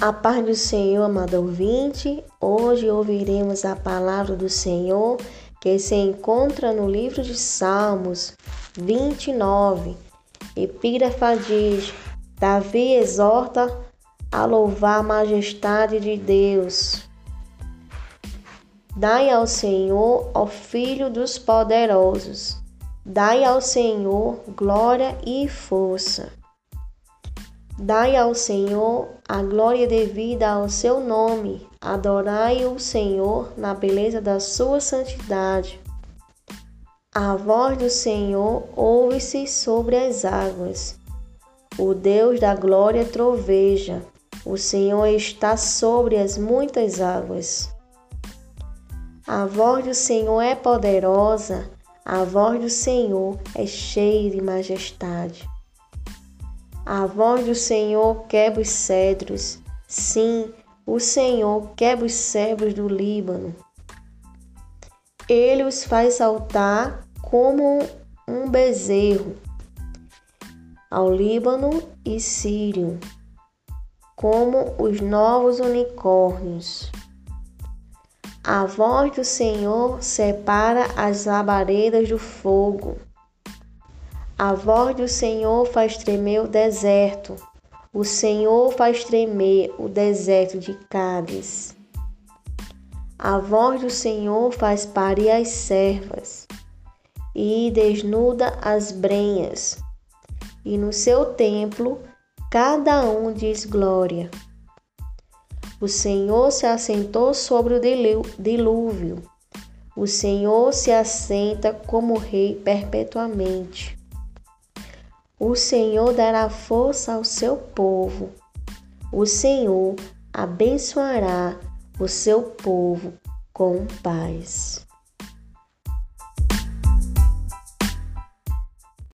A paz do Senhor, amado ouvinte. Hoje ouviremos a palavra do Senhor que se encontra no livro de Salmos 29. Epígrafa diz: Davi exorta a louvar a majestade de Deus. Dai ao Senhor, ó Filho dos poderosos, dai ao Senhor glória e força. Dai ao Senhor a glória devida ao seu nome. Adorai o Senhor na beleza da sua santidade. A voz do Senhor ouve-se sobre as águas. O Deus da glória troveja. O Senhor está sobre as muitas águas. A voz do Senhor é poderosa, a voz do Senhor é cheia de majestade. A voz do Senhor quebra os cedros. Sim, o Senhor quebra os cedros do Líbano. Ele os faz saltar como um bezerro ao Líbano e Sírio, como os novos unicórnios. A voz do Senhor separa as labaredas do fogo. A voz do Senhor faz tremer o deserto. O Senhor faz tremer o deserto de Cádiz. A voz do Senhor faz parir as servas e desnuda as brenhas. E no seu templo cada um diz glória. O Senhor se assentou sobre o dilúvio. O Senhor se assenta como rei perpetuamente. O Senhor dará força ao seu povo. O Senhor abençoará o seu povo com paz.